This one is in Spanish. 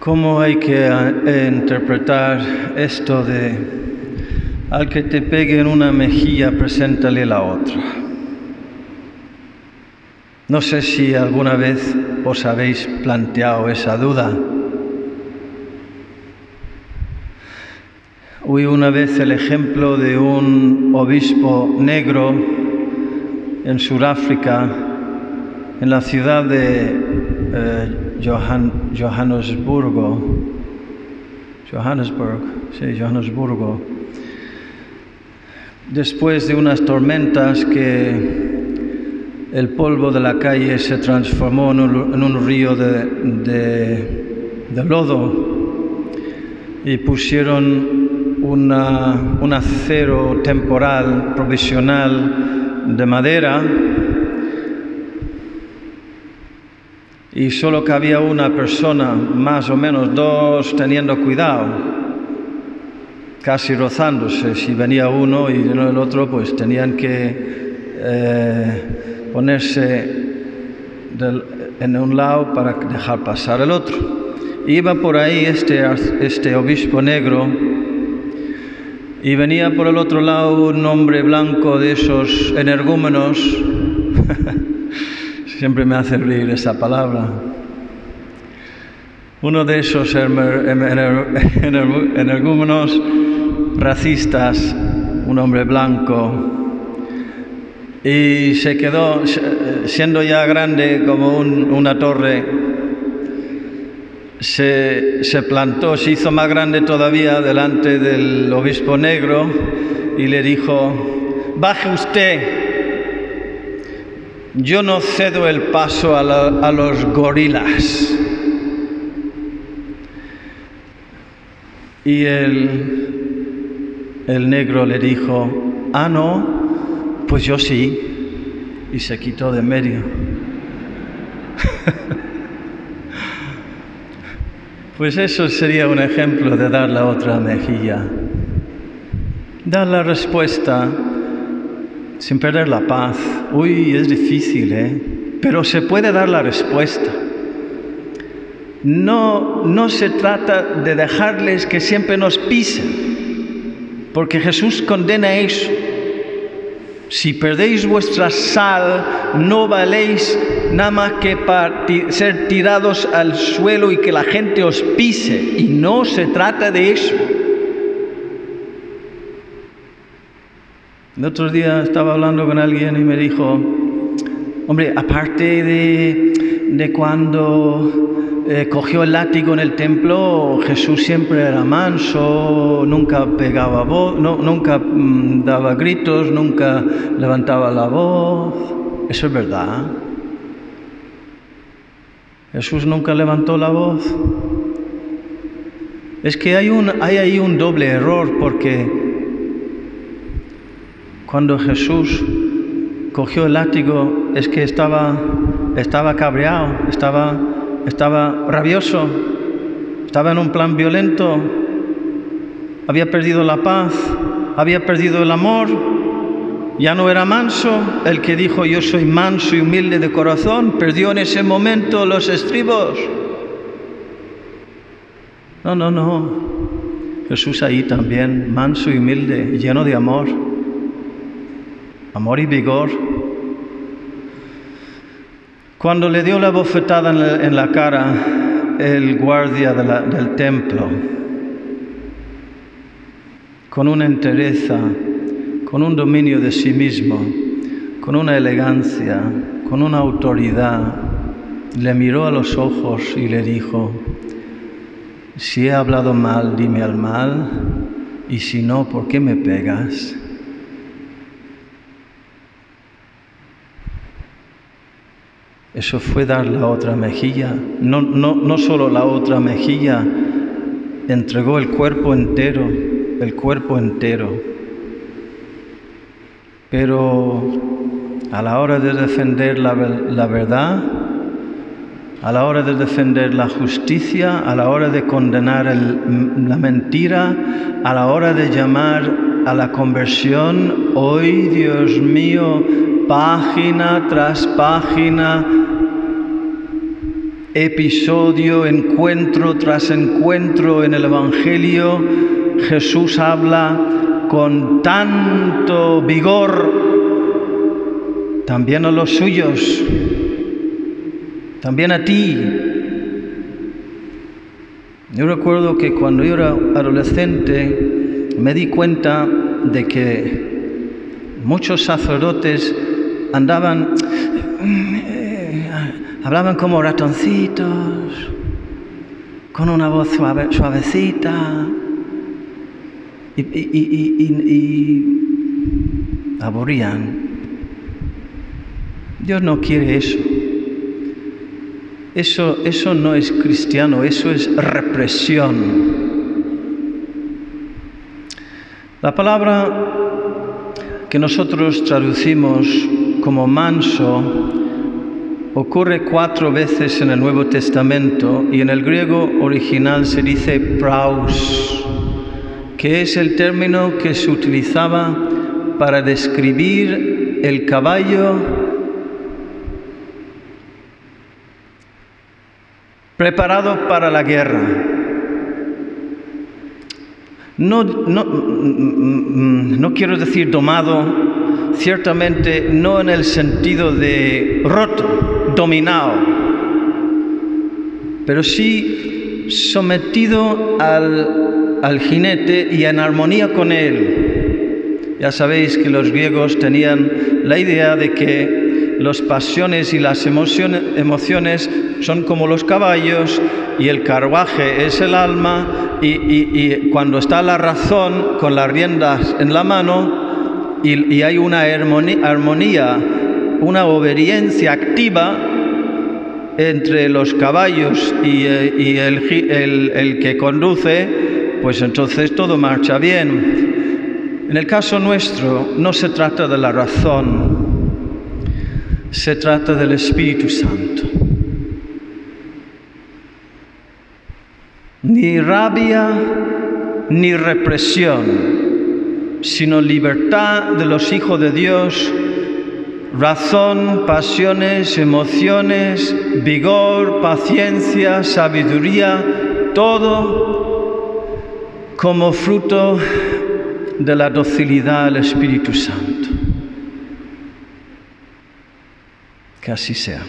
¿Cómo hay que eh, interpretar esto de al que te pegue en una mejilla, preséntale la otra? No sé si alguna vez os habéis planteado esa duda. Oí una vez el ejemplo de un obispo negro en Sudáfrica, en la ciudad de eh, Johann, Johannesburgo, Johannesburg, sí, Johannesburgo, después de unas tormentas que el polvo de la calle se transformó en un, río de, de, lodo y pusieron una, un acero temporal provisional de madera y solo cabía una persona, más o menos dos, teniendo cuidado, casi rozándose. Si venía uno y el otro, pues tenían que eh, ponerse en un lado para dejar pasar el otro. Iba por ahí este, este obispo negro y venía por el otro lado un hombre blanco de esos energúmenos. Siempre me hace reír esa palabra. Uno de esos energúmenos racistas, un hombre blanco, y se quedó, siendo ya grande como una torre, se, se, plantó, se hizo más grande todavía delante del obispo negro y le dijo, baje usted, yo no cedo el paso a, a los gorilas. Y el, el negro le dijo, ah, no, pues yo sí. Y se quitó de medio. pues eso sería un ejemplo de dar la otra mejilla. Dar la respuesta sin perder la paz. Uy, es difícil, ¿eh? Pero se puede dar la respuesta. No, no se trata de dejarles que siempre nos pisen, porque Jesús condena eso. Si perdéis vuestra sal, no valéis nada más que para ser tirados al suelo y que la gente os pise. Y no se trata de eso. El otro día estaba hablando con alguien y me dijo, hombre, aparte de, de cuando eh, cogió el látigo en el templo, Jesús siempre era manso, nunca pegaba voz, nunca mm, daba gritos, nunca levantaba la voz. Eso es verdad. Jesús nunca levantó la voz. Es que hay, un, hay ahí un doble error porque cuando Jesús cogió el látigo es que estaba, estaba cabreado, estaba estaba rabioso, estaba en un plan violento, había perdido la paz, había perdido el amor, ya no era manso, el que dijo yo soy manso y humilde de corazón, perdió en ese momento los estribos. No, no, no. Jesús ahí también, manso y humilde, lleno de amor, amor y vigor. Cuando le dio la bofetada en la, cara el guardia del templo, con una entereza, con un dominio de sí mismo, con una elegancia, con una autoridad, le miró a los ojos y le dijo, si he hablado mal, dime al mal, y si no, ¿por qué me pegas? Eso fue dar la otra mejilla. No, no, no solo la otra mejilla, entregó el cuerpo entero, el cuerpo entero. Pero a la hora de defender la, la verdad, a la hora de defender la justicia, a la hora de condenar la mentira, a la hora de llamar a la conversión, hoy Dios mío, página tras página, episodio, encuentro tras encuentro en el Evangelio, Jesús habla con tanto vigor también a los suyos, también a ti. Yo recuerdo que cuando yo era adolescente me di cuenta de que muchos sacerdotes andaban Hablaban como ratoncitos, con una voz suavecita y, y, aburrían. Dios no quiere eso. Eso, eso no es cristiano, eso es represión. La palabra que nosotros traducimos como manso ocurre cuatro veces en el Nuevo Testamento y en el griego original se dice praus, que es el término que se utilizaba para describir el caballo preparado para la guerra. No, no, no quiero decir domado, ciertamente no en el sentido de roto, dominado, pero sí sometido al, jinete y en armonía con él. Ya sabéis que los griegos tenían la idea de que las pasiones y las emociones, son como los caballos y el carruaje es el alma y, y, cuando está la razón con las riendas en la mano y, y hay una armonía, una obediencia activa, entre los caballos y, eh, el, que conduce, pues entonces todo marcha bien. En el caso nuestro no se trata de la razón, se trata del Espíritu Santo. Ni rabia ni represión, sino libertad de los hijos de Dios razón, pasiones, emociones, vigor, paciencia, sabiduría, todo como fruto de la docilidad al Espíritu Santo. Que así sea.